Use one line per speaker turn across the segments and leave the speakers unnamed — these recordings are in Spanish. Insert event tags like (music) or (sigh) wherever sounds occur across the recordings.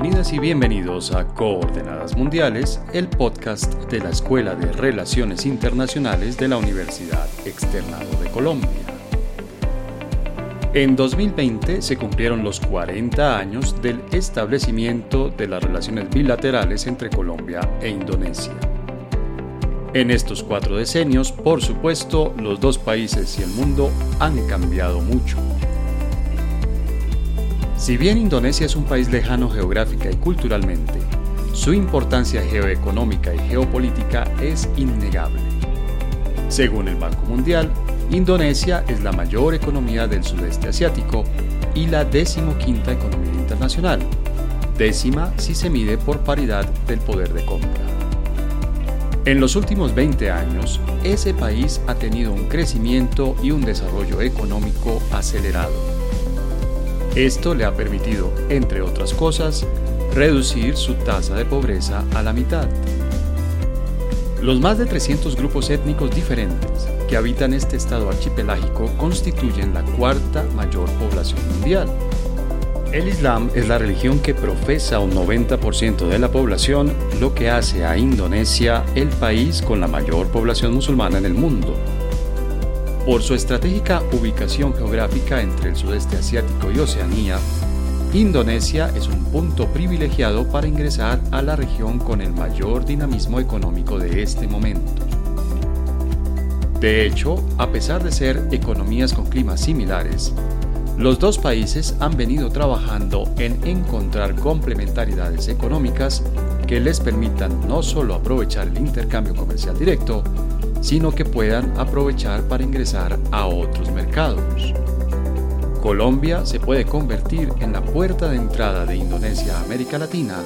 Bienvenidas y bienvenidos a Coordenadas Mundiales, el podcast de la Escuela de Relaciones Internacionales de la Universidad Externado de Colombia. En 2020 se cumplieron los 40 años del establecimiento de las relaciones bilaterales entre Colombia e Indonesia. En estos cuatro decenios, por supuesto, los dos países y el mundo han cambiado mucho. Si bien Indonesia es un país lejano geográfica y culturalmente, su importancia geoeconómica y geopolítica es innegable. Según el Banco Mundial, Indonesia es la mayor economía del sudeste asiático y la decimoquinta economía internacional, décima si se mide por paridad del poder de compra. En los últimos 20 años, ese país ha tenido un crecimiento y un desarrollo económico acelerado esto le ha permitido, entre otras cosas, reducir su tasa de pobreza a la mitad. Los más de 300 grupos étnicos diferentes que habitan este estado archipelágico constituyen la cuarta mayor población mundial. El Islam es la religión que profesa un 90% de la población, lo que hace a Indonesia el país con la mayor población musulmana en el mundo. Por su estratégica ubicación geográfica entre el sudeste asiático y Oceanía, Indonesia es un punto privilegiado para ingresar a la región con el mayor dinamismo económico de este momento. De hecho, a pesar de ser economías con climas similares, los dos países han venido trabajando en encontrar complementariedades económicas que les permitan no solo aprovechar el intercambio comercial directo, sino que puedan aprovechar para ingresar a otros mercados. Colombia se puede convertir en la puerta de entrada de Indonesia a América Latina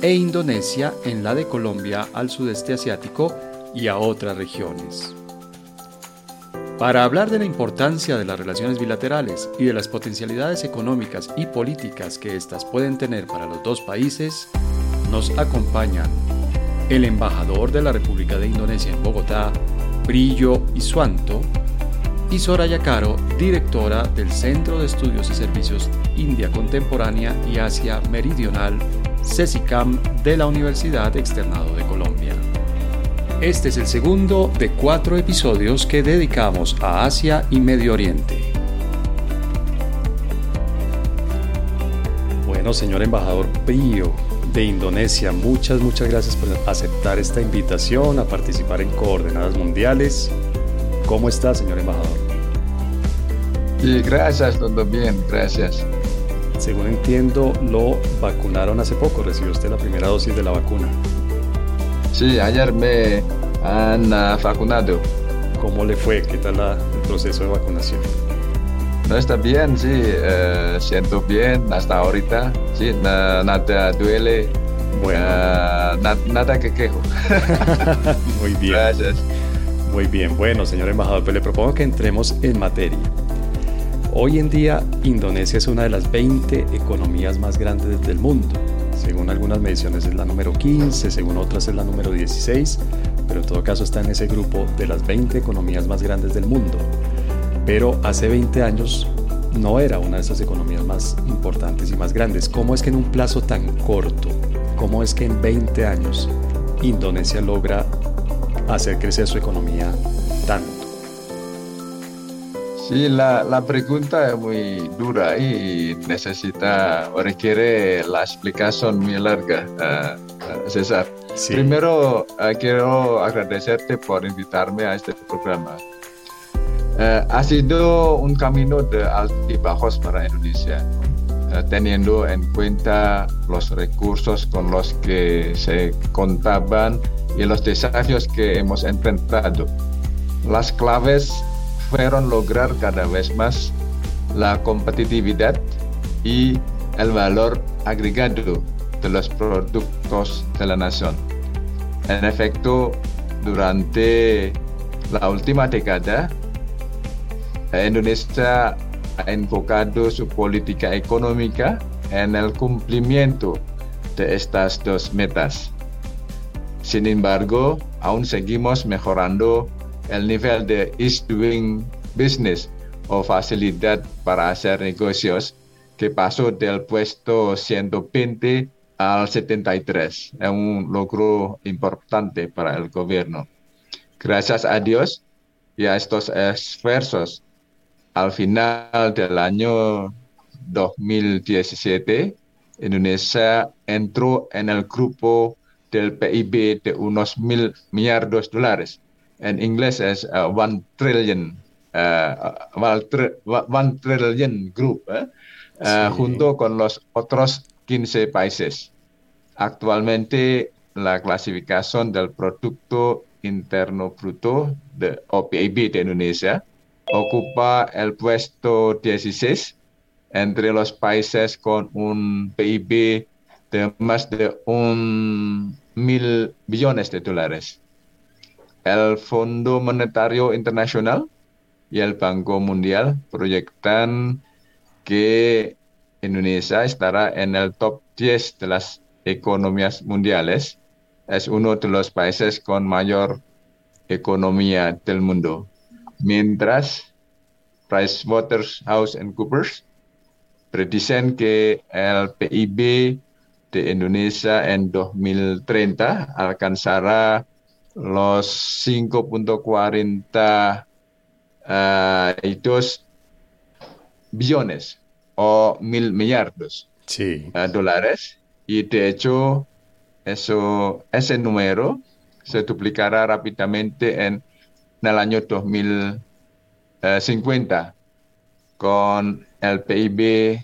e Indonesia en la de Colombia al sudeste asiático y a otras regiones. Para hablar de la importancia de las relaciones bilaterales y de las potencialidades económicas y políticas que éstas pueden tener para los dos países, nos acompañan el embajador de la República de Indonesia en Bogotá, Brillo Isuanto, y Soraya Caro, directora del Centro de Estudios y Servicios India Contemporánea y Asia Meridional, CESICAM, de la Universidad Externado de Colombia. Este es el segundo de cuatro episodios que dedicamos a Asia y Medio Oriente. Bueno, señor embajador Brillo, de Indonesia. Muchas, muchas gracias por aceptar esta invitación a participar en Coordenadas Mundiales. ¿Cómo está, señor embajador?
Y gracias, todo bien, gracias.
Según entiendo, lo vacunaron hace poco. ¿Recibió usted la primera dosis de la vacuna?
Sí, ayer me han vacunado.
¿Cómo le fue? ¿Qué tal el proceso de vacunación?
No está bien, sí, eh, siento bien hasta ahorita, sí, nada duele, bueno. nada que quejo. (laughs)
Muy bien. Gracias. Muy bien, bueno, señor embajador, pues le propongo que entremos en materia. Hoy en día, Indonesia es una de las 20 economías más grandes del mundo. Según algunas mediciones es la número 15, según otras es la número 16, pero en todo caso está en ese grupo de las 20 economías más grandes del mundo pero hace 20 años no era una de esas economías más importantes y más grandes. ¿Cómo es que en un plazo tan corto, cómo es que en 20 años Indonesia logra hacer crecer su economía tanto?
Sí, la, la pregunta es muy dura y necesita o requiere la explicación muy larga, uh, César. Primero, uh, quiero agradecerte por invitarme a este programa. Eh, ha sido un camino de altibajos para Indonesia, eh, teniendo en cuenta los recursos con los que se contaban y los desafíos que hemos enfrentado. Las claves fueron lograr cada vez más la competitividad y el valor agregado de los productos de la nación. En efecto, durante la última década, Indonesia ha enfocado su política económica en el cumplimiento de estas dos metas. Sin embargo, aún seguimos mejorando el nivel de ease doing business o facilidad para hacer negocios que pasó del puesto 120 al 73. Es un logro importante para el gobierno. Gracias a Dios y a estos esfuerzos, al final del año 2017, Indonesia entró en el grupo del PIB de unos mil millardos de dólares. En inglés es uh, one trillion, uh, one, trillion group, eh? uh, junto con los otros 15 países. Actualmente la clasificación del Producto Interno Bruto de, o PIB de Indonesia ocupa el puesto 16 entre los países con un PIB de más de un mil billones de dólares. El Fondo Monetario Internacional y el Banco Mundial proyectan que Indonesia estará en el top 10 de las economías mundiales. Es uno de los países con mayor economía del mundo. Mientras PricewaterhouseCoopers predicen que el PIB de Indonesia en 2030 alcanzará los 5.42 uh, billones o mil millardos
sí.
uh, dólares. Y de hecho, eso, ese número se duplicará rápidamente en, en el año 2050 con el PIB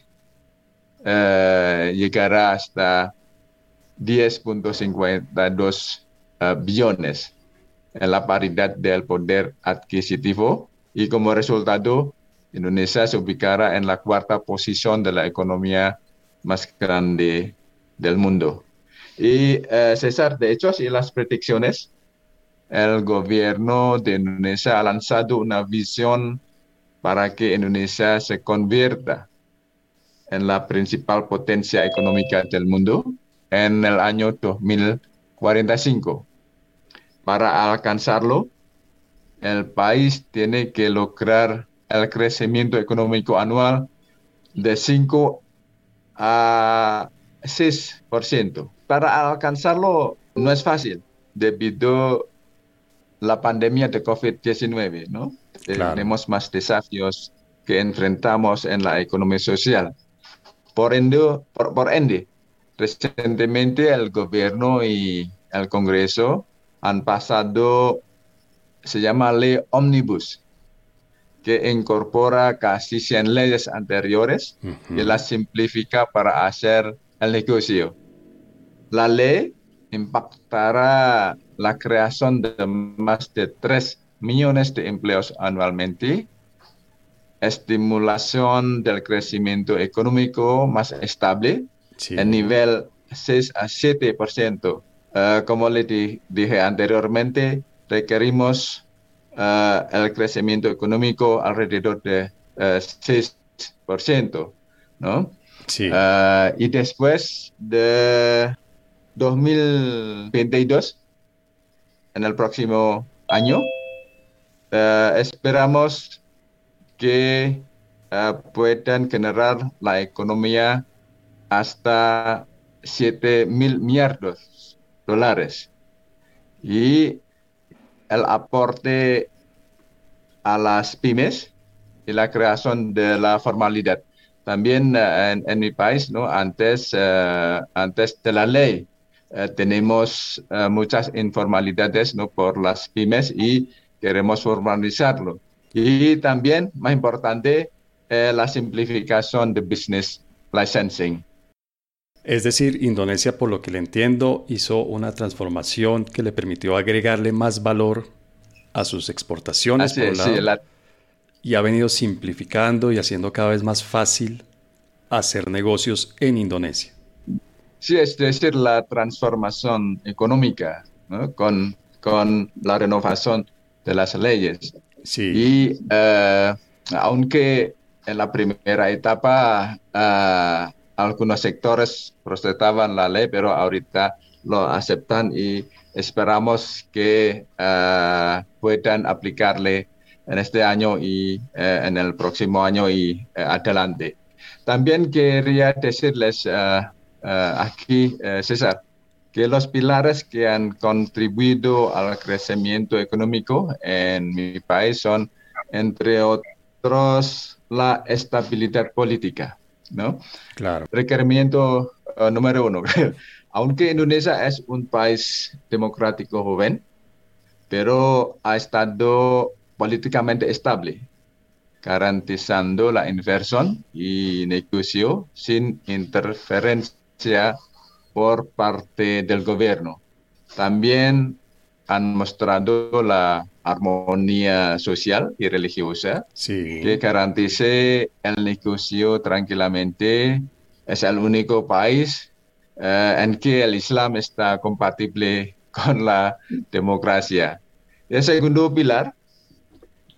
uh, llegará hasta 10.52 uh, billones en la paridad del poder adquisitivo y como resultado Indonesia se ubicará en la cuarta posición de la economía más grande del mundo. Y uh, César, de hecho, si las predicciones, el gobierno de Indonesia ha lanzado una visión para que Indonesia se convierta en la principal potencia económica del mundo en el año 2045. Para alcanzarlo, el país tiene que lograr el crecimiento económico anual de 5 a 6%. Para alcanzarlo no es fácil debido la pandemia de COVID-19, ¿no? Claro. Tenemos más desafíos que enfrentamos en la economía social. Por ende, por, por ende, recientemente el gobierno y el Congreso han pasado, se llama ley Omnibus, que incorpora casi 100 leyes anteriores uh -huh. y las simplifica para hacer el negocio. La ley impactará la creación de más de 3 millones de empleos anualmente estimulación del crecimiento económico más estable sí. en nivel 6 a 7%. Uh, como le di dije anteriormente, requerimos uh, el crecimiento económico alrededor de uh, 6%, ¿no?
Sí.
y después de 2022, en el próximo año, esperamos que uh, puedan generar la economía hasta 7 mil millardos dólares. Y el aporte a las pymes y la creación de la formalidad. También uh, en, en, mi país, ¿no? antes, antes de la ley, tenemos muchas informalidades ¿no? por las pymes y queremos formalizarlo. Y también, más importante, eh, la simplificación de business licensing.
Es decir, Indonesia, por lo que le entiendo, hizo una transformación que le permitió agregarle más valor a sus exportaciones
Así
por
es,
lado,
sí, la-
y ha venido simplificando y haciendo cada vez más fácil hacer negocios en Indonesia.
Sí, es decir, la transformación económica ¿no? con, con la renovación de las leyes.
Sí,
Y eh, aunque en la primera etapa eh, algunos sectores protestaban la ley, pero ahorita lo aceptan y esperamos que eh, puedan aplicarle en este año y eh, en el próximo año y eh, adelante. También quería decirles, eh, aquí, César, que los pilares que han contribuido al crecimiento económico en mi país son, entre otros, la estabilidad política, ¿no?
Claro.
Requerimiento uh, número uno. (laughs) Aunque Indonesia es un país democrático joven, pero ha estado políticamente estable, garantizando la inversión y negocio sin interferencia por parte del gobierno. También han mostrado la armonía social y religiosa que garantice el negocio tranquilamente. Es el único país eh, en que el Islam está compatible (laughs) con la democracia. El segundo pilar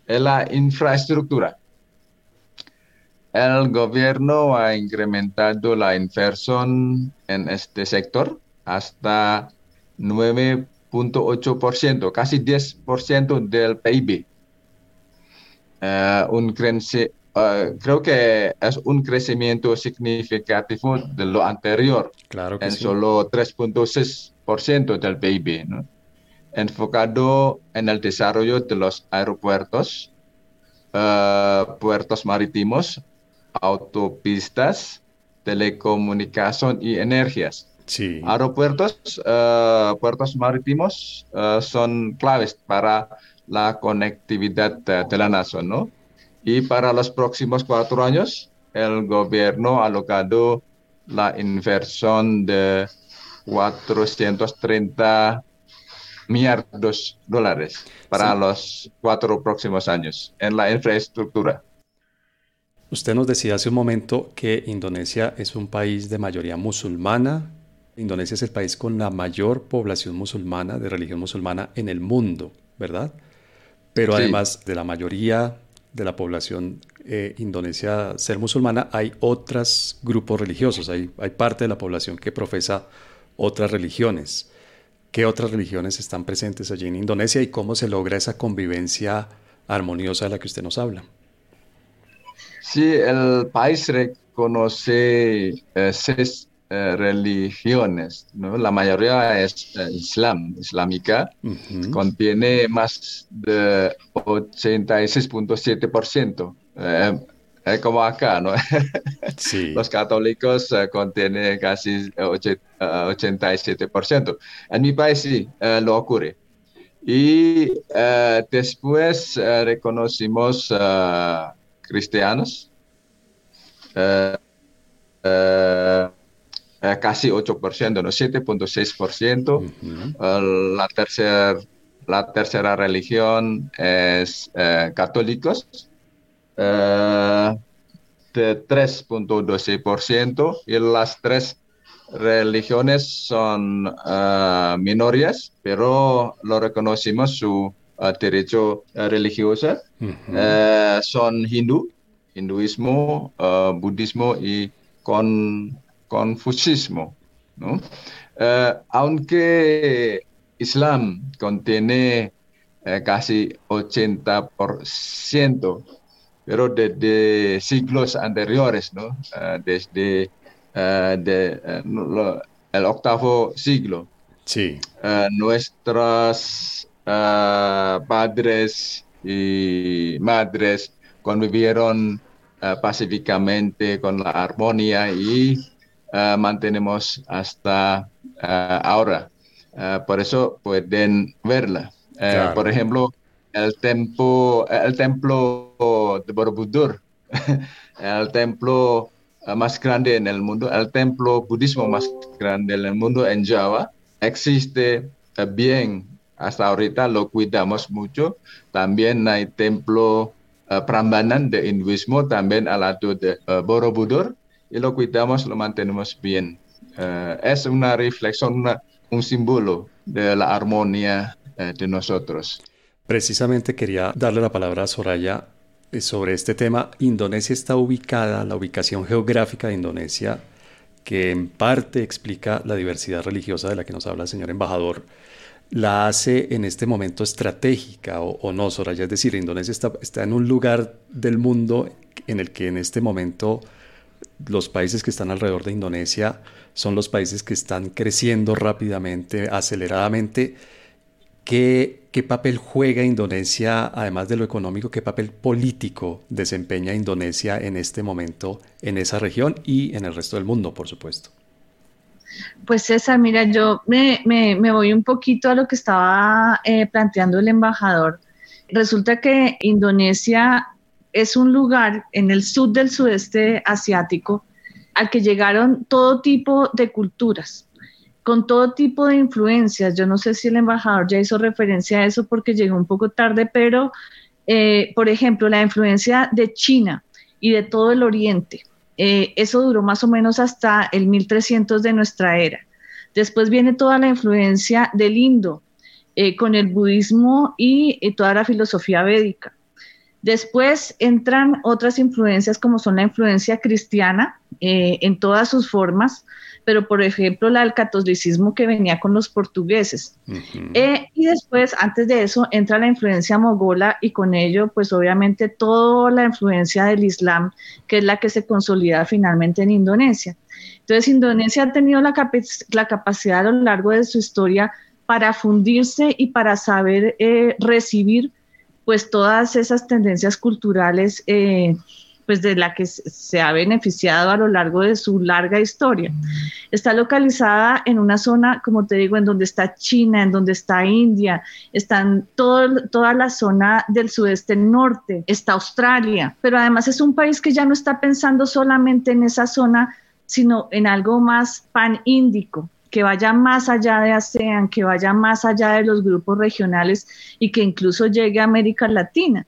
es la infraestructura. El gobierno ha incrementado la inversión en este sector hasta 9.8%, casi 10% del PIB. Eh, un uh, creo que es un crecimiento significativo de lo anterior,
claro
en solo 3.6% del PIB, enfocado en el desarrollo de los aeropuertos, uh, puertos marítimos, autopistas, telecomunicación y energías.
Sí.
Aeropuertos, uh, puertos marítimos uh, son claves para la conectividad de, de, la nación, ¿no? Y para los próximos cuatro años, el gobierno ha alocado la inversión de 430 millardos de dólares para sí. los cuatro próximos años en la infraestructura.
Usted nos decía hace un momento que Indonesia es un país de mayoría musulmana. Indonesia es el país con la mayor población musulmana, de religión musulmana en el mundo, ¿verdad? Pero sí. además de la mayoría de la población eh, indonesia ser musulmana, hay otros grupos religiosos, hay, hay parte de la población que profesa otras religiones. ¿Qué otras religiones están presentes allí en Indonesia y cómo se logra esa convivencia armoniosa de la que usted nos habla?
Sí, el país reconoce eh, seis eh, religiones, ¿no? La mayoría es eh, islam, islámica, uh -huh. contiene más de 86.7%, eh, como acá, ¿no? (laughs)
Sí.
Los católicos contienen casi 87%. En mi país sí, lo ocurre. Y después reconocimos cristianos, eh, eh, casi 8%, ¿no? 7.6%. Uh -huh. la, tercer, la tercera religión es eh, católicos, de 3.12%, y las tres religiones son minorías, pero lo reconocimos su derecho religioso. Uh -huh. son hindú, hinduismo, budismo y con, confucismo. ¿no? aunque Islam contiene casi 80%, pero desde siglos anteriores, ¿no? desde de, el octavo siglo,
sí.
nuestras Uh, padres y madres convivieron uh, pacíficamente con la armonía y uh, mantenemos hasta ahora. por eso pueden verla.
Claro.
Por ejemplo, el templo, el templo de Borobudur, (laughs) el templo más grande en el mundo, el templo budismo más grande en el mundo en Java, existe bien hasta ahorita lo cuidamos mucho. También hay templo uh, Prambanan de hinduismo, también al lado de uh, Borobudur, y lo cuidamos, lo mantenemos bien. Uh, es una reflexión, una, un símbolo de la armonía de nosotros.
Precisamente quería darle la palabra a Soraya sobre este tema. Indonesia está ubicada, la ubicación geográfica de Indonesia, que en parte explica la diversidad religiosa de la que nos habla el señor embajador, la hace en este momento estratégica o, no, Soraya. Es decir, Indonesia está, en un lugar del mundo en el que en este momento los países que están alrededor de Indonesia son los países que están creciendo rápidamente, aceleradamente. ¿Qué, ¿Qué, papel juega Indonesia, además de lo económico, qué papel político desempeña Indonesia en este momento en esa región y en el resto del mundo, por supuesto?
Pues César, mira, yo me, voy un poquito a lo que estaba eh, planteando el embajador. Resulta que Indonesia es un lugar en el sur del sudeste asiático al que llegaron todo tipo de culturas, con todo tipo de influencias. Yo no sé si el embajador ya hizo referencia a eso porque llegó un poco tarde, pero, eh, por ejemplo, la influencia de China y de todo el Oriente, eh, eso duró más o menos hasta el 1300 de nuestra era. Después viene toda la influencia del Indo, eh, con el budismo y, toda la filosofía védica. Después entran otras influencias como son la influencia cristiana eh, en todas sus formas, pero por ejemplo la del catolicismo que venía con los portugueses. Eh, y después, antes de eso, entra la influencia mogola y con ello, pues obviamente toda la influencia del Islam, que es la que se consolida finalmente en Indonesia. Entonces, Indonesia ha tenido la, la capacidad a lo largo de su historia para fundirse y para saber eh, recibir pues todas esas tendencias culturales eh, pues de la que se ha beneficiado a lo largo de su larga historia. Está localizada en una zona, como te digo, en donde está China, en donde está India, están todo, toda la zona del sudeste norte, está Australia, pero además es un país que ya no está pensando solamente en esa zona, sino en algo más pan-índico que vaya más allá de ASEAN, que vaya más allá de los grupos regionales y que incluso llegue a América Latina,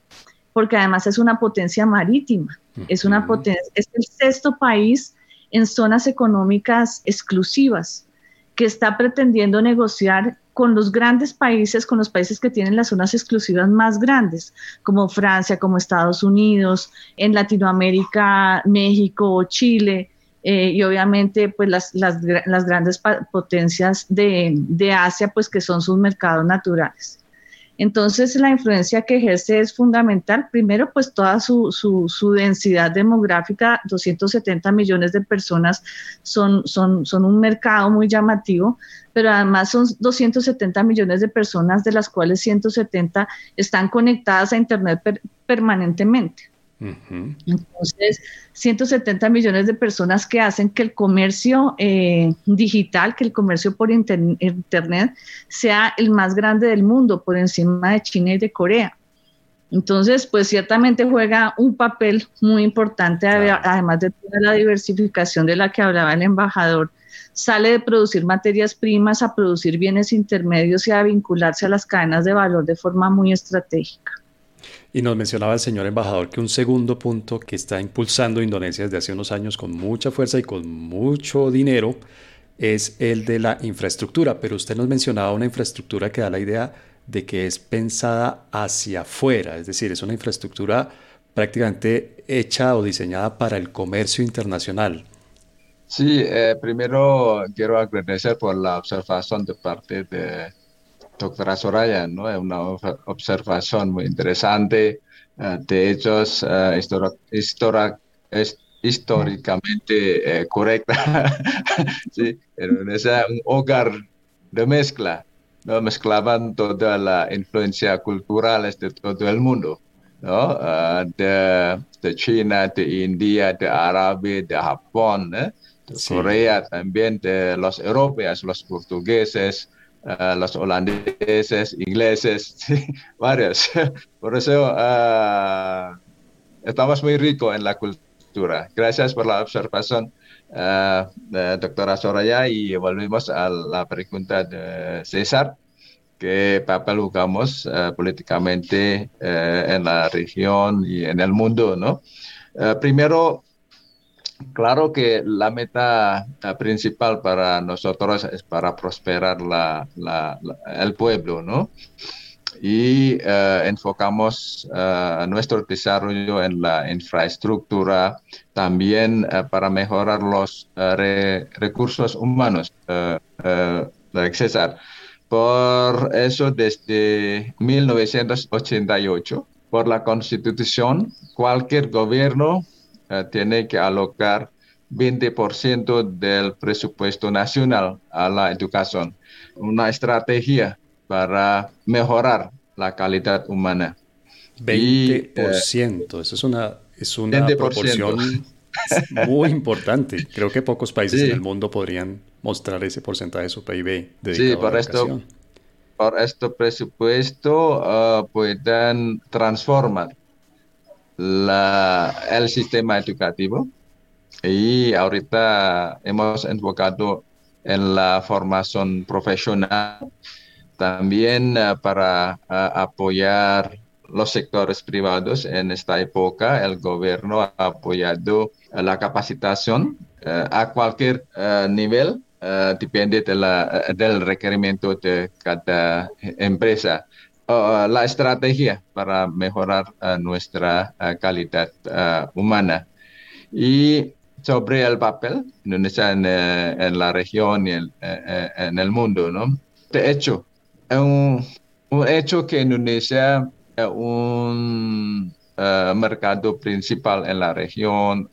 porque además es una potencia marítima. Es, una potencia, es el sexto país en zonas económicas exclusivas que está pretendiendo negociar con los grandes países, con los países que tienen las zonas exclusivas más grandes, como Francia, como Estados Unidos, en Latinoamérica, México, Chile, eh, y obviamente pues las, las, las grandes potencias de, de Asia, pues que son sus mercados naturales. Entonces, la influencia que ejerce es fundamental. Primero, pues toda su, su, densidad demográfica, 270 millones de personas, son, son, son un mercado muy llamativo, pero además son 270 millones de personas, de las cuales 170 están conectadas a Internet permanentemente. Entonces, 170 millones de personas que hacen que el comercio eh, digital, que el comercio por Internet sea el más grande del mundo, por encima de China y de Corea. Entonces, pues ciertamente juega un papel muy importante, además de toda la diversificación de la que hablaba el embajador. Sale de producir materias primas a producir bienes intermedios y a vincularse a las cadenas de valor de forma muy estratégica.
Y nos mencionaba el señor embajador que un segundo punto que está impulsando Indonesia desde hace unos años con mucha fuerza y con mucho dinero es el de la infraestructura. Pero usted nos mencionaba una infraestructura que da la idea de que es pensada hacia afuera, es decir, es una infraestructura prácticamente hecha o diseñada para el comercio internacional.
Sí, eh, primero quiero agradecer por la observación de parte de doctora Soraya, ¿no? Es una observación muy interesante. Eh, de hechos uh, históricamente eh, correcta. (laughs) sí, es un hogar de mezcla. ¿no? Mezclaban toda la influencia cultural de todo el mundo. ¿no? de, de, China, de India, de Arabia, de Japón, de Corea también, de los europeos, los portugueses, los holandeses, ingleses, (laughs) varios. Por eso uh, estamos muy ricos en la cultura. Gracias por la observación, uh, doctora Soraya, y volvemos a la pregunta de César. ¿Qué papel jugamos políticamente en la región y en el mundo? ¿no? primero, Claro que la meta principal para nosotros es para prosperar el pueblo, ¿no? Y eh, enfocamos uh, nuestro desarrollo en la infraestructura, también eh, para mejorar los recursos humanos, César. Por eso, desde 1988, por la Constitución, cualquier gobierno eh, tiene que alocar 20% del presupuesto nacional a la educación. Una estrategia para mejorar la calidad humana.
20%, eso es una, es una proporción muy importante. Creo que pocos países en el mundo podrían mostrar ese porcentaje de su PIB dedicado
sí, por esto, por este presupuesto uh, pueden transformar la, el sistema educativo y ahorita hemos enfocado en la formación profesional también uh, para uh, apoyar los sectores privados en esta época. El gobierno ha apoyado la capacitación a cualquier nivel depende de la, del requerimiento de cada empresa. La estrategia para mejorar uh, nuestra calidad humana. Y sobre el papel Indonesia en, la región y en, el mundo, ¿no? De hecho, un, un hecho que Indonesia es un mercado principal en la región,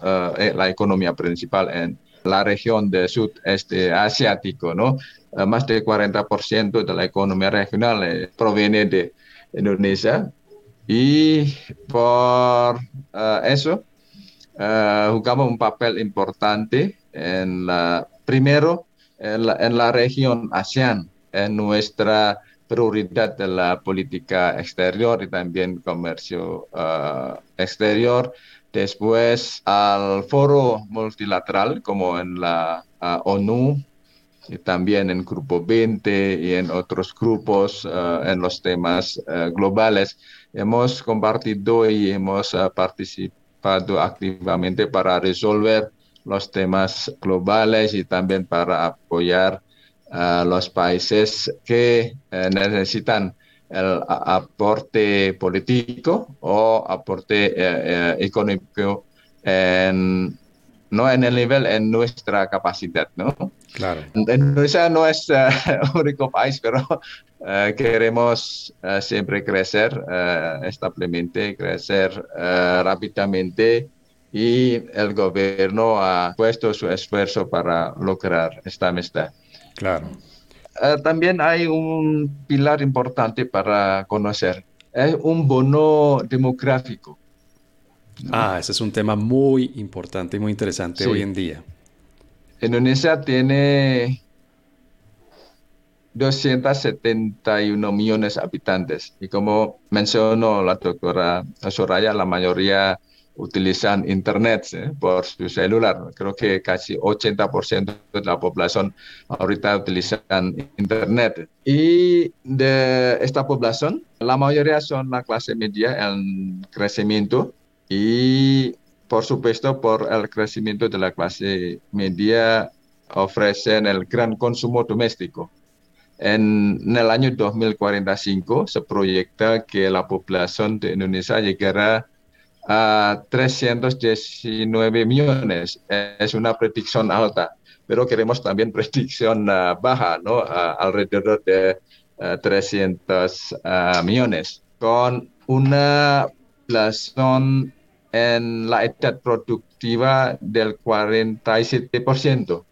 la economía principal en la región del sudeste asiático, ¿no? Eh, más del 40% de la economía regional eh, proviene de Indonesia. Y por uh, eso jugamos un papel importante en la, primero en la, región ASEAN, en nuestra prioridad de la política exterior y también comercio exterior. Después al foro multilateral como en la ONU y también en Grupo 20 y en otros grupos uh, en los temas uh, globales. Hemos compartido y hemos uh, participado activamente para resolver los temas globales y también para apoyar a los países que eh, necesitan el aporte político o aporte eh, eh, económico en, no en el nivel, en nuestra capacidad, ¿no?
Claro.
Indonesia no es el único país, pero queremos siempre crecer establemente, crecer rápidamente y el gobierno ha puesto su esfuerzo para lograr esta meta.
Claro.
Eh, también hay un pilar importante para conocer. Es un bono demográfico.
Ah, ese es un tema muy importante y muy interesante hoy en día.
Indonesia tiene 271 millones de habitantes y como mencionó la doctora Soraya, la mayoría utilizan Internet ¿eh? por su celular. Creo que casi 80% de la población ahorita utilizan Internet. Y de esta población, la mayoría son la clase media en crecimiento y por supuesto por el crecimiento de la clase media ofrecen el gran consumo doméstico. En, el año 2045 se proyecta que la población de Indonesia llegará a 319 millones. Es una predicción alta, pero queremos también (laughs) predicción uh, baja, ¿no? Alrededor de uh, 300 millones, con una población en la edad productiva del 47%.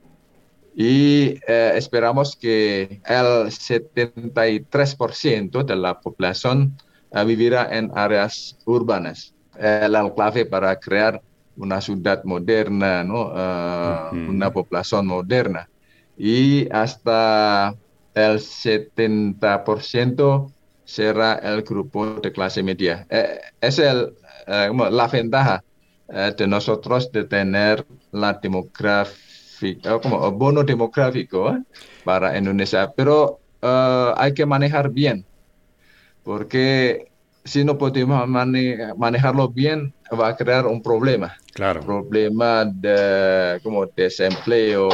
Y eh, esperamos que el 73% de la población vivirá en áreas urbanas el enclave para crear una ciudad moderna, ¿no? Uh, una población moderna. Y hasta el 70% será el grupo de clase media. Eh, es el, eh, la ventaja eh, de nosotros de tener la demográfica, como bono demográfico para Indonesia, pero hay que manejar bien, porque si no podemos manejarlo bien, va a crear un problema.
Claro.
Problema de como desempleo,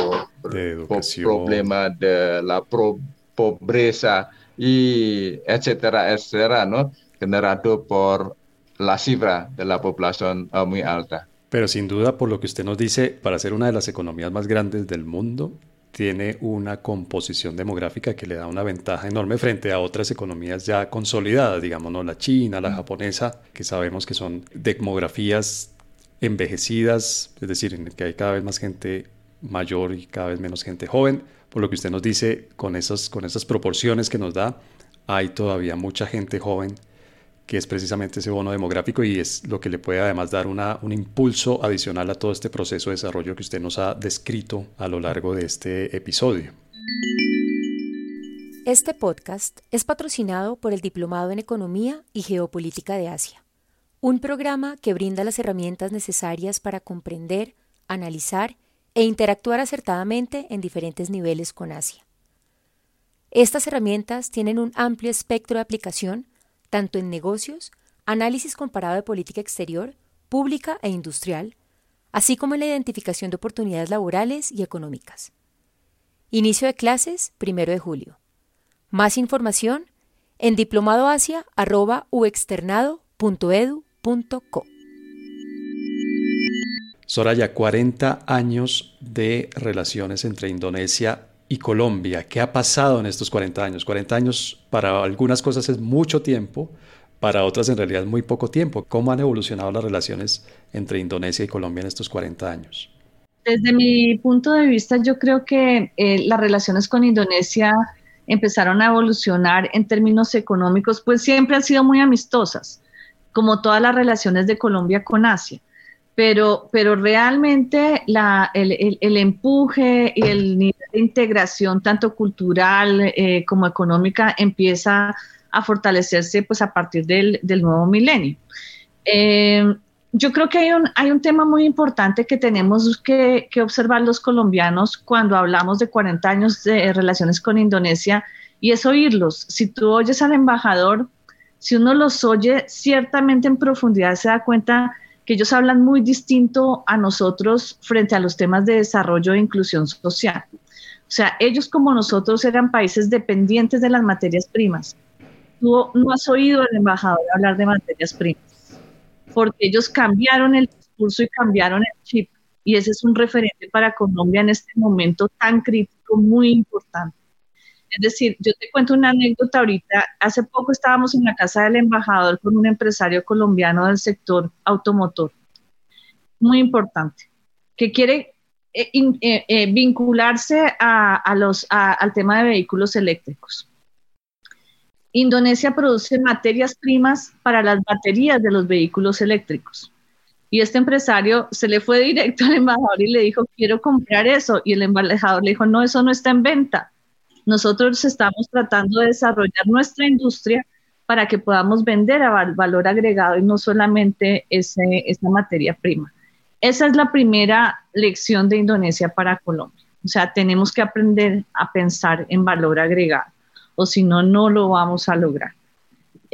de
problema de la pobreza y etcétera, etcétera, ¿no? Generado por la cifra de la población uh, muy alta.
Pero sin duda, por lo que usted nos dice, para ser una de las economías más grandes del mundo, tiene una composición demográfica que le da una ventaja enorme frente a otras economías ya consolidadas, digamos, la china, la japonesa, que sabemos que son demografías envejecidas, es decir, en el que hay cada vez más gente mayor y cada vez menos gente joven. Por lo que usted nos dice, con esas, con esas proporciones que nos da, hay todavía mucha gente joven que es precisamente ese bono demográfico y es lo que le puede además dar una, un impulso adicional a todo este proceso de desarrollo que usted nos ha descrito a lo largo de este episodio.
Este podcast es patrocinado por el Diplomado en Economía y Geopolítica de Asia, un programa que brinda las herramientas necesarias para comprender, analizar e interactuar acertadamente en diferentes niveles con Asia. Estas herramientas tienen un amplio espectro de aplicación tanto en negocios, análisis comparado de política exterior, pública e industrial, así como en la identificación de oportunidades laborales y económicas. Inicio de clases, primero de julio. Más información en diplomadoasia.uexternado.edu.co.
Soraya, 40 años de relaciones entre Indonesia y Colombia. ¿Qué ha pasado en estos 40 años? 40 años para algunas cosas es mucho tiempo, para otras en realidad es muy poco tiempo. ¿Cómo han evolucionado las relaciones entre Indonesia y Colombia en estos 40 años?
Desde mi punto de vista, yo creo que eh, las relaciones con Indonesia empezaron a evolucionar en términos económicos, pues siempre han sido muy amistosas, como todas las relaciones de Colombia con Asia pero, pero realmente el, empuje y el nivel de integración, tanto cultural eh, como económica, empieza a fortalecerse pues, a partir del, del nuevo milenio. Eh, yo creo que hay un, hay un tema muy importante que tenemos que, que, observar los colombianos cuando hablamos de 40 años de relaciones con Indonesia y es oírlos. Si tú oyes al embajador, si uno los oye ciertamente en profundidad, se da cuenta que ellos hablan muy distinto a nosotros frente a los temas de desarrollo e inclusión social. O sea, ellos como nosotros eran países dependientes de las materias primas. Tú no has oído al embajador hablar de materias primas, porque ellos cambiaron el discurso y cambiaron el chip. Y ese es un referente para Colombia en este momento tan crítico, muy importante. Es decir, yo te cuento una anécdota ahorita. Hace poco estábamos en la casa del embajador con un empresario colombiano del sector automotor, muy importante, que quiere eh, eh, eh, vincularse al tema de vehículos eléctricos. Indonesia produce materias primas para las baterías de los vehículos eléctricos. Y este empresario se le fue directo al embajador y le dijo, quiero comprar eso. Y el embajador le dijo, no, eso no está en venta. Nosotros estamos tratando de desarrollar nuestra industria para que podamos vender a valor agregado y no solamente ese, esa materia prima. Esa es la primera lección de Indonesia para Colombia. O sea, tenemos que aprender a pensar en valor agregado, o si no, no lo vamos a lograr.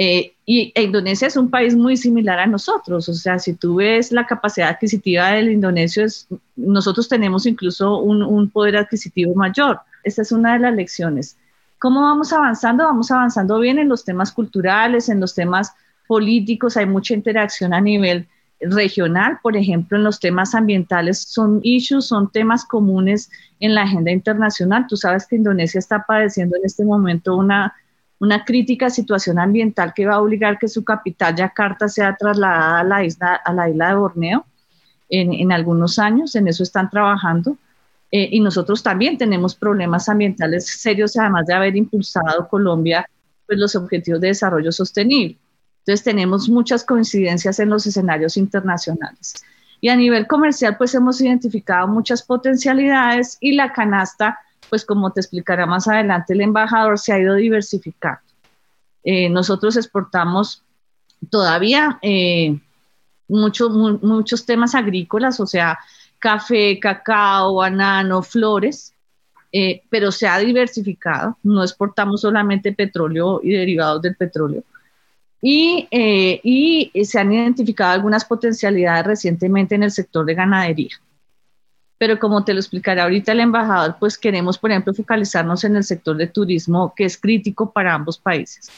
Eh, y Indonesia es un país muy similar a nosotros, o sea, si tú ves la capacidad adquisitiva del indonesio, es, nosotros tenemos incluso un, un poder adquisitivo mayor. Esta es una de las lecciones. ¿Cómo vamos avanzando? Vamos avanzando bien en los temas culturales, en los temas políticos, hay mucha interacción a nivel regional, por ejemplo, en los temas ambientales son issues, son temas comunes en la agenda internacional. Tú sabes que Indonesia está padeciendo en este momento una, una crítica situación ambiental que va a obligar que su capital, Yakarta, sea trasladada a la isla, a la isla de Borneo en, en algunos años. En eso están trabajando. Eh, y nosotros también tenemos problemas ambientales serios, además de haber impulsado Colombia pues, los objetivos de desarrollo sostenible. Entonces tenemos muchas coincidencias en los escenarios internacionales. Y a nivel comercial, pues hemos identificado muchas potencialidades y la canasta, pues como te explicará más adelante el embajador, se ha ido diversificando. Eh, nosotros exportamos todavía eh, muchos temas agrícolas, o sea, café, cacao, banano, flores, eh, pero se ha diversificado, no exportamos solamente petróleo y derivados del petróleo. Y, eh, y se han identificado algunas potencialidades recientemente en el sector de ganadería. Pero como te lo explicará ahorita el embajador, pues queremos, por ejemplo, focalizarnos en el sector de turismo, que es crítico para ambos países.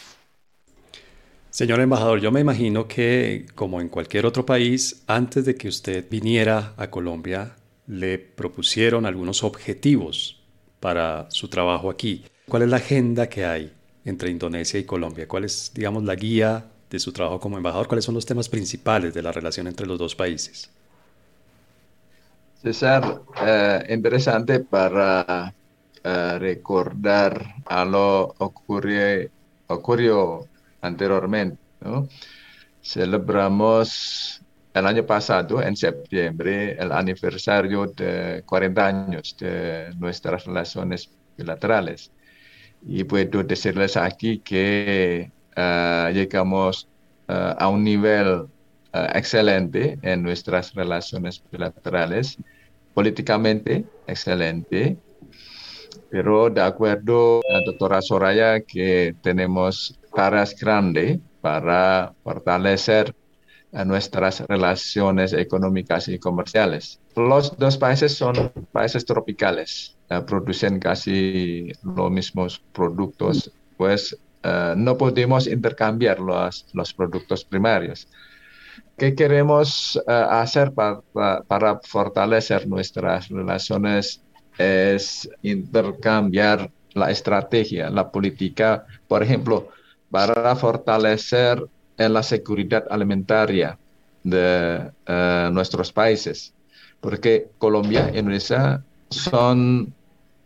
Señor embajador, yo me imagino que, como en cualquier otro país, antes de que usted viniera a Colombia, le propusieron algunos objetivos para su trabajo aquí. ¿Cuál es la agenda que hay entre Indonesia y Colombia? ¿Cuál es, digamos, la guía de su trabajo como embajador? ¿Cuáles son los temas principales de la relación entre los dos países?
César, eh, interesante para eh, recordar a lo ocurrió, ocurrió anteriormente. Celebramos el año pasado, en septiembre, el aniversario de 40 años de nuestras relaciones bilaterales. Y puedo decirles aquí que uh, llegamos a un nivel excelente en nuestras relaciones bilaterales, políticamente excelente, pero de acuerdo a la doctora Soraya que tenemos tareas grandes para fortalecer nuestras relaciones económicas y comerciales. Los dos países son países tropicales, uh, producen casi los mismos productos, pues uh, no podemos intercambiar los productos primarios. ¿Qué queremos uh, hacer para, fortalecer nuestras relaciones? Es intercambiar la estrategia, la política, por ejemplo, para fortalecer en la seguridad alimentaria de uh, nuestros países, porque Colombia y Indonesia son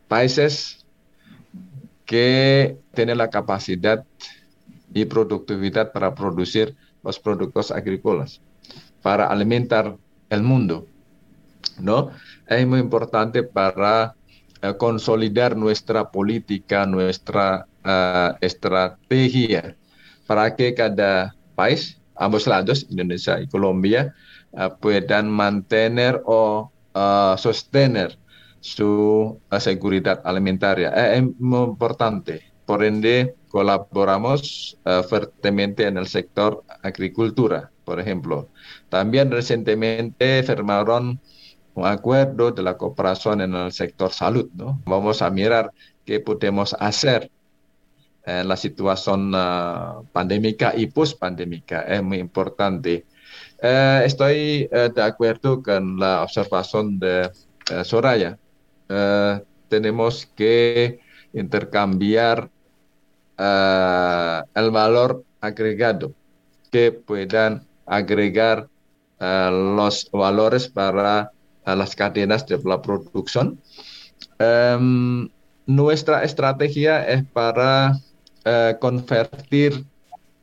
países que tienen la capacidad y productividad para producir los productos agrícolas, para alimentar el mundo, ¿no? Es muy importante para uh, consolidar nuestra política, nuestra uh, estrategia, para que cada país, ambos lados, Indonesia y Colombia, uh, puedan mantener o sostener su seguridad alimentaria. Es muy importante. Por ende, colaboramos uh, fuertemente en el sector agricultura, por ejemplo. También recientemente firmaron un acuerdo de la cooperación en el sector salud. Vamos a mirar qué podemos hacer eh, la situación uh, pandémica y post-pandémica es muy importante. Eh, estoy eh, de acuerdo con la observación de eh, Soraya. Tenemos que intercambiar eh, el valor agregado que puedan agregar los valores para las cadenas de la producción. Um, nuestra estrategia es para uh, convertir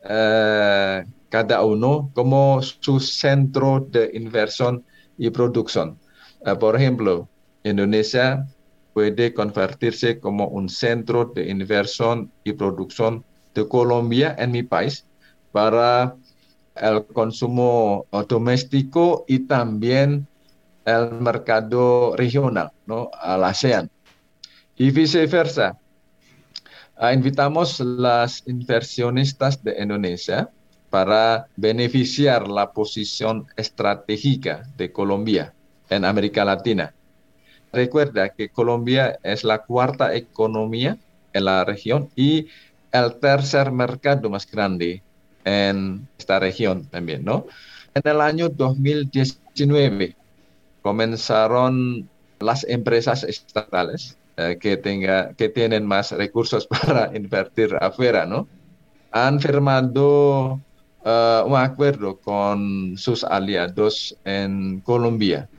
uh, cada uno como su centro de inversión y producción. Uh, por ejemplo, Indonesia puede convertirse como un centro de inversión y producción de Colombia en mi país para el consumo doméstico y también el mercado regional, ¿no? al ASEAN. Y viceversa, Uh, invitamos las inversionistas de Indonesia para beneficiar la posición estratégica de Colombia en América Latina. Recuerda que Colombia es la cuarta economía en la región y el tercer mercado más grande en esta región también, ¿no? En el año 2019 comenzaron las empresas estatales eh, que, tenga, que tienen más recursos (laughs) para invertir afuera, ¿no? Han firmado uh, un acuerdo con sus aliados en Colombia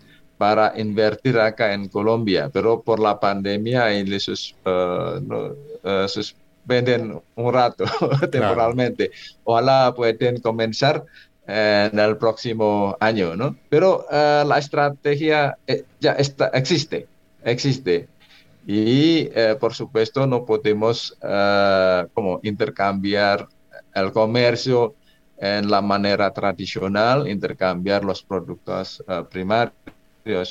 para invertir acá en Colombia, pero por la pandemia y sus, uh, no, uh, suspenden un rato (laughs) temporalmente. Ojalá pueden comenzar en el próximo año, ¿no? Pero la estrategia eh, ya está, existe, existe. Y eh, por supuesto no podemos uh, como intercambiar el comercio en la manera tradicional, intercambiar los productos uh, primarios,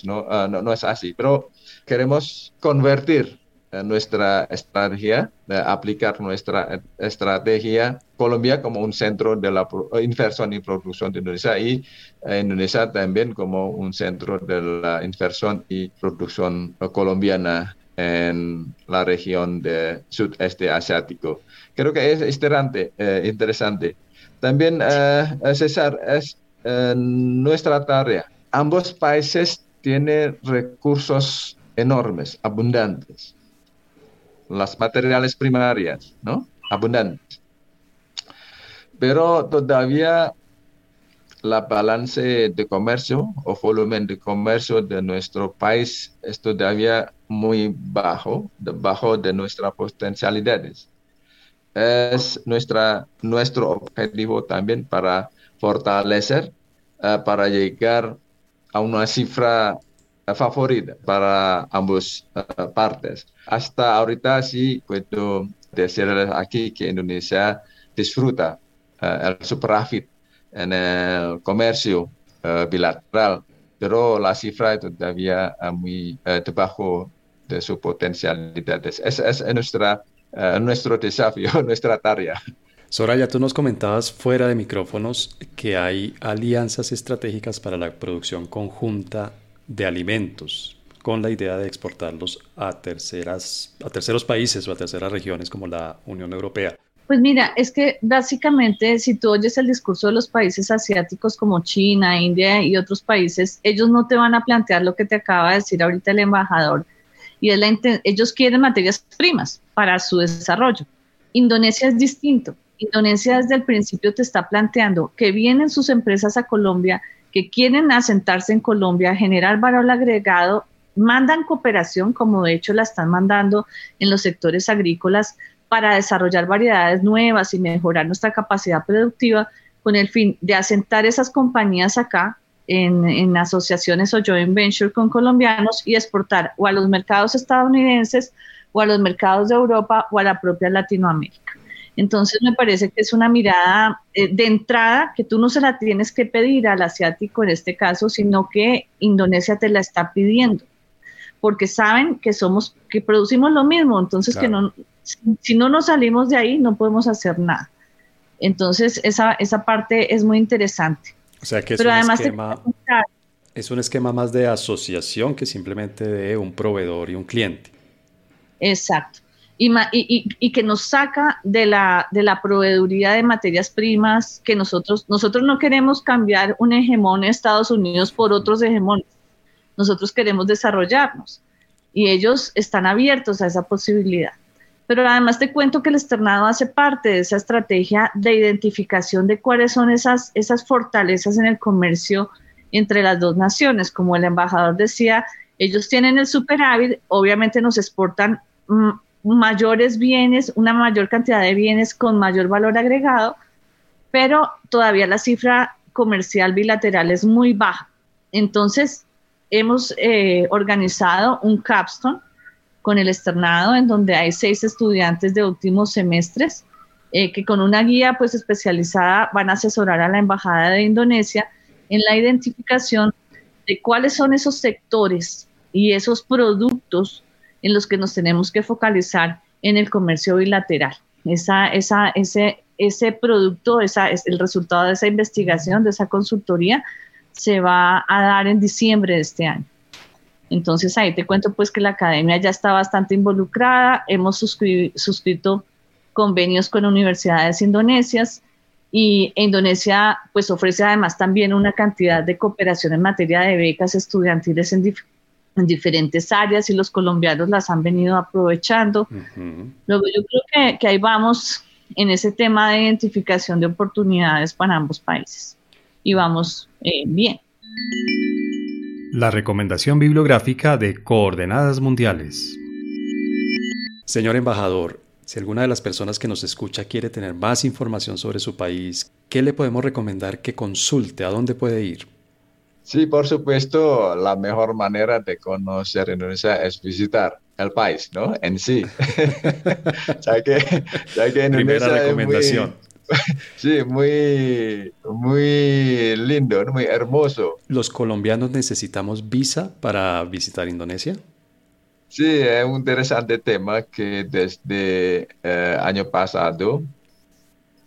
¿no? Uh, ¿no? no, es así, pero queremos convertir nuestra estrategia, aplicar nuestra estrategia Colombia como un centro de la inversión y producción de Indonesia y Indonesia también como un centro de la inversión y producción colombiana en la región de sudeste asiático. Creo que es interesante. Eh. También, eh, César, es eh, nuestra tarea. Ambos países tienen recursos enormes, abundantes. Las materiales primarias, ¿no? Abundantes. Pero todavía la balance de comercio o volumen de comercio de nuestro país es todavía muy bajo, debajo de nuestras potencialidades. Es nuestra, nuestro objetivo también para fortalecer, eh, para llegar a una cifra favorita para ambas eh, partes. Hasta ahorita sí puedo decirles aquí que Indonesia disfruta eh, el superávit en el comercio uh, bilateral, pero la cifra todavía uh, muy uh, debajo de su potencialidad. Es, es nuestra, nuestro desafío, (laughs) nuestra tarea.
Soraya, tú nos comentabas fuera de micrófonos que hay alianzas estratégicas para la producción conjunta de alimentos con la idea de exportarlos a, terceras, a terceros países o a terceras regiones como la Unión Europea.
Pues mira, es que básicamente si tú oyes el discurso de los países asiáticos como China, India y otros países, ellos no te van a plantear lo que te acaba de decir ahorita el embajador. Y es la, ellos quieren materias primas para su desarrollo. Indonesia es distinto. Indonesia desde el principio te está planteando que vienen sus empresas a Colombia, que quieren asentarse en Colombia, generar valor agregado, mandan cooperación, como de hecho la están mandando en los sectores agrícolas, para desarrollar variedades nuevas y mejorar nuestra capacidad productiva con el fin de asentar esas compañías acá en, asociaciones o joint venture con colombianos y exportar o a los mercados estadounidenses o a los mercados de Europa o a la propia Latinoamérica. Entonces me parece que es una mirada eh, de entrada que tú no se la tienes que pedir al asiático en este caso, sino que Indonesia te la está pidiendo, porque saben que somos, que producimos lo mismo, entonces que no, si no nos salimos de ahí, no podemos hacer nada. Entonces, esa, esa parte es muy interesante.
O sea que es, un, esquema, es un esquema más de asociación que simplemente de un proveedor y un cliente.
Exacto. Y, y, y, que nos saca de la, de la proveeduría de materias primas que nosotros, nosotros no queremos cambiar un hegemón Estados Unidos por otros hegemones. Nosotros queremos desarrollarnos y ellos están abiertos a esa posibilidad. Pero además te cuento que el externado hace parte de esa estrategia de identificación de cuáles son esas, esas fortalezas en el comercio entre las dos naciones. Como el embajador decía, ellos tienen el superávit, obviamente nos exportan mm, mayores bienes, una mayor cantidad de bienes con mayor valor agregado, pero todavía la cifra comercial bilateral es muy baja. Entonces, hemos eh, organizado un capstone con el externado, en donde hay seis estudiantes de últimos semestres eh, que con una guía pues especializada van a asesorar a la Embajada de Indonesia en la identificación de cuáles son esos sectores y esos productos en los que nos tenemos que focalizar en el comercio bilateral. Esa, esa, ese, ese producto, esa, es el resultado de esa investigación, de esa consultoría, se va a dar en diciembre de este año. Entonces ahí te cuento pues que la academia ya está bastante involucrada, hemos suscrito convenios con universidades indonesias y Indonesia pues ofrece además también una cantidad de cooperación en materia de becas estudiantiles en, diferentes áreas y los colombianos las han venido aprovechando. Luego yo creo que, que ahí vamos en ese tema de identificación de oportunidades para ambos países y vamos eh, bien.
La recomendación bibliográfica de Coordenadas Mundiales. Señor embajador, si alguna de las personas que nos escucha quiere tener más información sobre su país, ¿qué le podemos recomendar que consulte? ¿A dónde puede ir?
Sí, por supuesto, la mejor manera de conocer Indonesia es visitar el país, ¿no? En sí. (laughs) ya que, ya que
Primera recomendación. (laughs)
Sí, muy, muy lindo, muy hermoso.
¿Los colombianos necesitamos visa para visitar Indonesia?
Sí, es un interesante tema que desde el eh, año pasado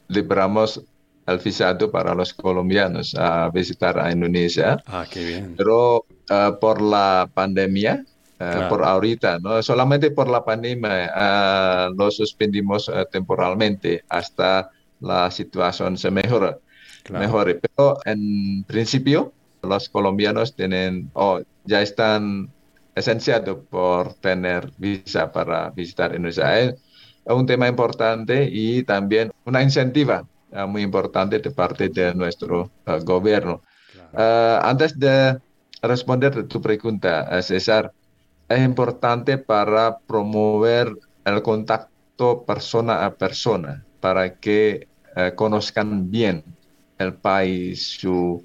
libramos el visado para los colombianos a visitar a Indonesia.
Ah, qué bien.
Pero eh, por la pandemia, eh, por ahorita, ¿no? Solamente por la pandemia lo suspendimos temporalmente hasta la situación se mejora, mejore. Pero en principio, los colombianos tienen, o ya están esenciados por tener visa para visitar Indonesia. Es un tema importante y también una incentiva muy importante de parte de nuestro gobierno. antes de responder tu pregunta, César, es importante para promover el contacto persona a persona, para que conozcan bien el país, sus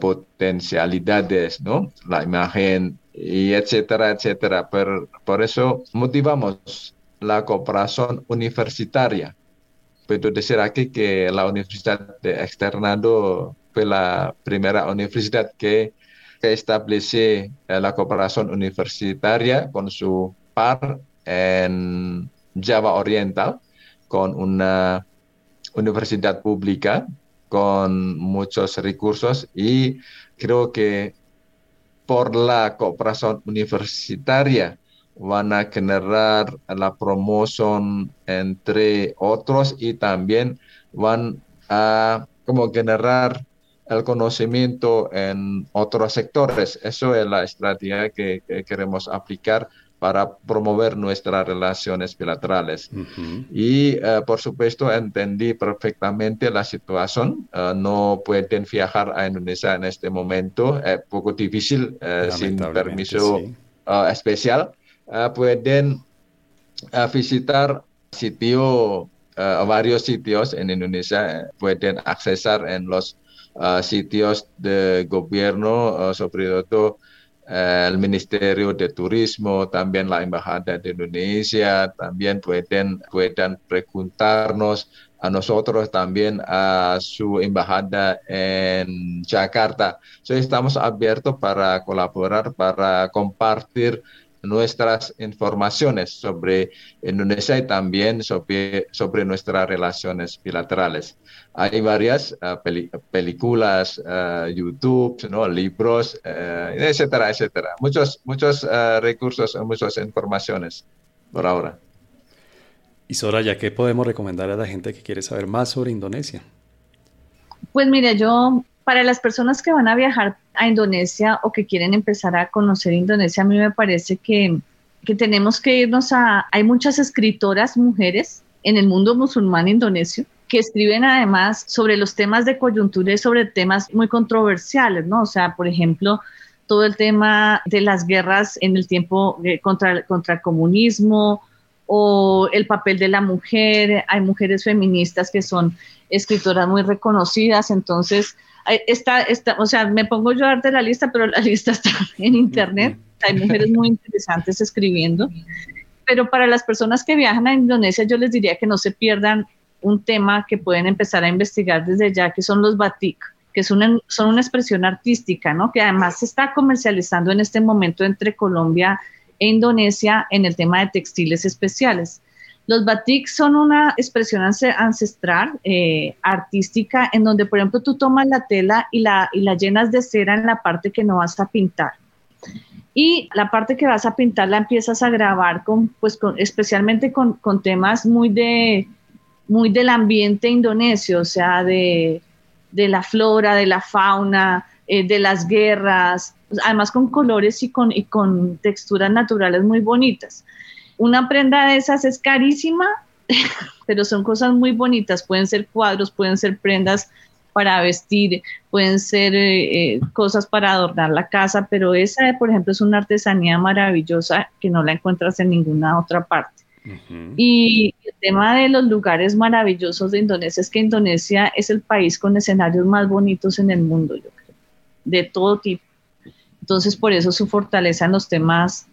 potencialidades, ¿no? La imagen, y etcétera, etcétera. Por, por eso motivamos la cooperación universitaria. Puedo decir aquí que la Universidad de Externado fue la primera universidad que, que establece eh, la cooperación universitaria con su par en Java Oriental, con una universidad pública con muchos recursos y creo que por la cooperación universitaria van a generar la promoción entre otros y también van a como generar el conocimiento en otros sectores. Eso es la estrategia que, que queremos aplicar para promover nuestras relaciones bilaterales. Y eh, por supuesto entendí perfectamente la situación. Eh, no pueden viajar a Indonesia en este momento, es poco difícil eh, sin permiso especial. Pueden visitar sitio, varios sitios en Indonesia, pueden accesar en los sitios de gobierno, sobre todo el Ministerio de Turismo, también la Embajada de Indonesia, también pueden, pueden preguntarnos a nosotros también a su embajada en Jakarta. So, estamos abiertos para colaborar, para compartir nuestras informaciones sobre Indonesia y también sobre, sobre nuestras relaciones bilaterales. Hay varias uh, películas, uh, YouTube, ¿no? libros, uh, etcétera, etcétera. Muchos, muchos recursos, muchas informaciones por ahora.
Y Soraya, ¿qué podemos recomendar a la gente que quiere saber más sobre Indonesia?
Pues mire, yo para las personas que van a viajar a Indonesia o que quieren empezar a conocer Indonesia, a mí me parece que, que tenemos que irnos a... Hay muchas escritoras mujeres en el mundo musulmán indonesio que escriben además sobre los temas de coyuntura y sobre temas muy controversiales, ¿no? O sea, por ejemplo, todo el tema de las guerras en el tiempo eh, contra, contra el comunismo o el papel de la mujer. Hay mujeres feministas que son escritoras muy reconocidas, entonces Está, está, o sea, me pongo yo a darte la lista, pero la (laughs) lista está en internet. Hay mujeres muy interesantes escribiendo. Pero para las personas que viajan a Indonesia, yo les diría que no se pierdan un tema que pueden empezar a investigar desde ya, que son los batik, que son una, son una expresión artística, ¿no? Que además se está comercializando en este momento entre Colombia e Indonesia en el tema de textiles especiales. Los batik son una expresión ancestral, eh, artística, en donde, por ejemplo, tú tomas la tela y la, y la llenas de cera en la parte que no vas a pintar. Y la parte que vas a pintar la empiezas a grabar con, pues, con, especialmente con, con, temas muy, de, muy del ambiente indonesio, o sea, de, de la flora, de la fauna, eh, de las guerras, además con colores y con, y con texturas naturales muy bonitas. Una prenda de esas es carísima, (laughs) pero son cosas muy bonitas. Pueden ser cuadros, pueden ser prendas para vestir, pueden ser eh, eh, cosas para adornar la casa, pero esa, por ejemplo, es una artesanía maravillosa que no la encuentras en ninguna otra parte. Y el tema de los lugares maravillosos de Indonesia es que Indonesia es el país con escenarios más bonitos en el mundo, yo creo, de todo tipo. Entonces, por eso su fortaleza en los temas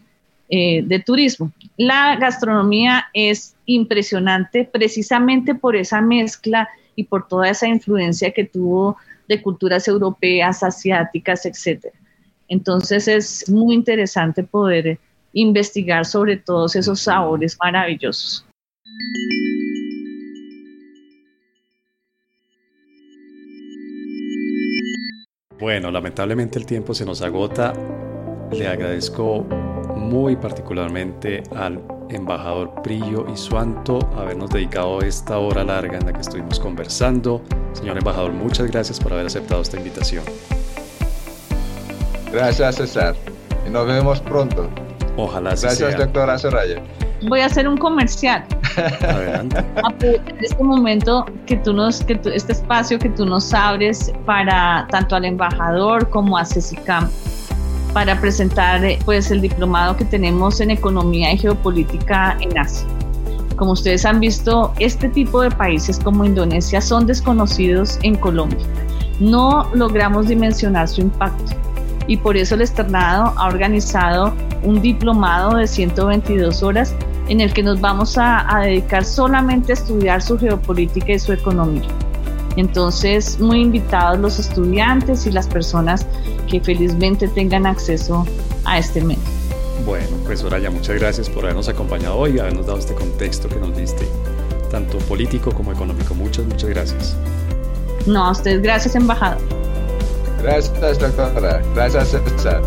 eh, de turismo. La gastronomía es impresionante precisamente por esa mezcla y por toda esa influencia que tuvo de culturas europeas, asiáticas, etc. Entonces es muy interesante poder investigar sobre todos esos sabores maravillosos.
Bueno, lamentablemente el tiempo se nos agota. Le agradezco muy particularmente al embajador Prillo y Suanto habernos dedicado esta hora larga en la que estuvimos conversando. Señor embajador, muchas gracias por haber aceptado esta invitación.
Gracias, César. Y nos vemos pronto.
Ojalá
Gracias, doctora Soraya.
Voy a hacer un comercial. Adelante. En este momento que tú nos, que este espacio que tú nos abres para tanto al embajador como a CECICAM para presentar pues el diplomado que tenemos en economía y geopolítica en Asia. Como ustedes han visto, este tipo de países como Indonesia son desconocidos en Colombia. No logramos dimensionar su impacto y por eso el externado ha organizado un diplomado de 122 horas en el que nos vamos a, dedicar solamente a estudiar su geopolítica y su economía. Entonces, muy invitados los estudiantes y las personas que felizmente tengan acceso a este medio.
Bueno, pues Soraya, muchas gracias por habernos acompañado hoy y habernos dado este contexto que nos diste, tanto político como económico. Muchas, muchas gracias.
No, a ustedes gracias, embajador.
Gracias, doctora. Gracias, César.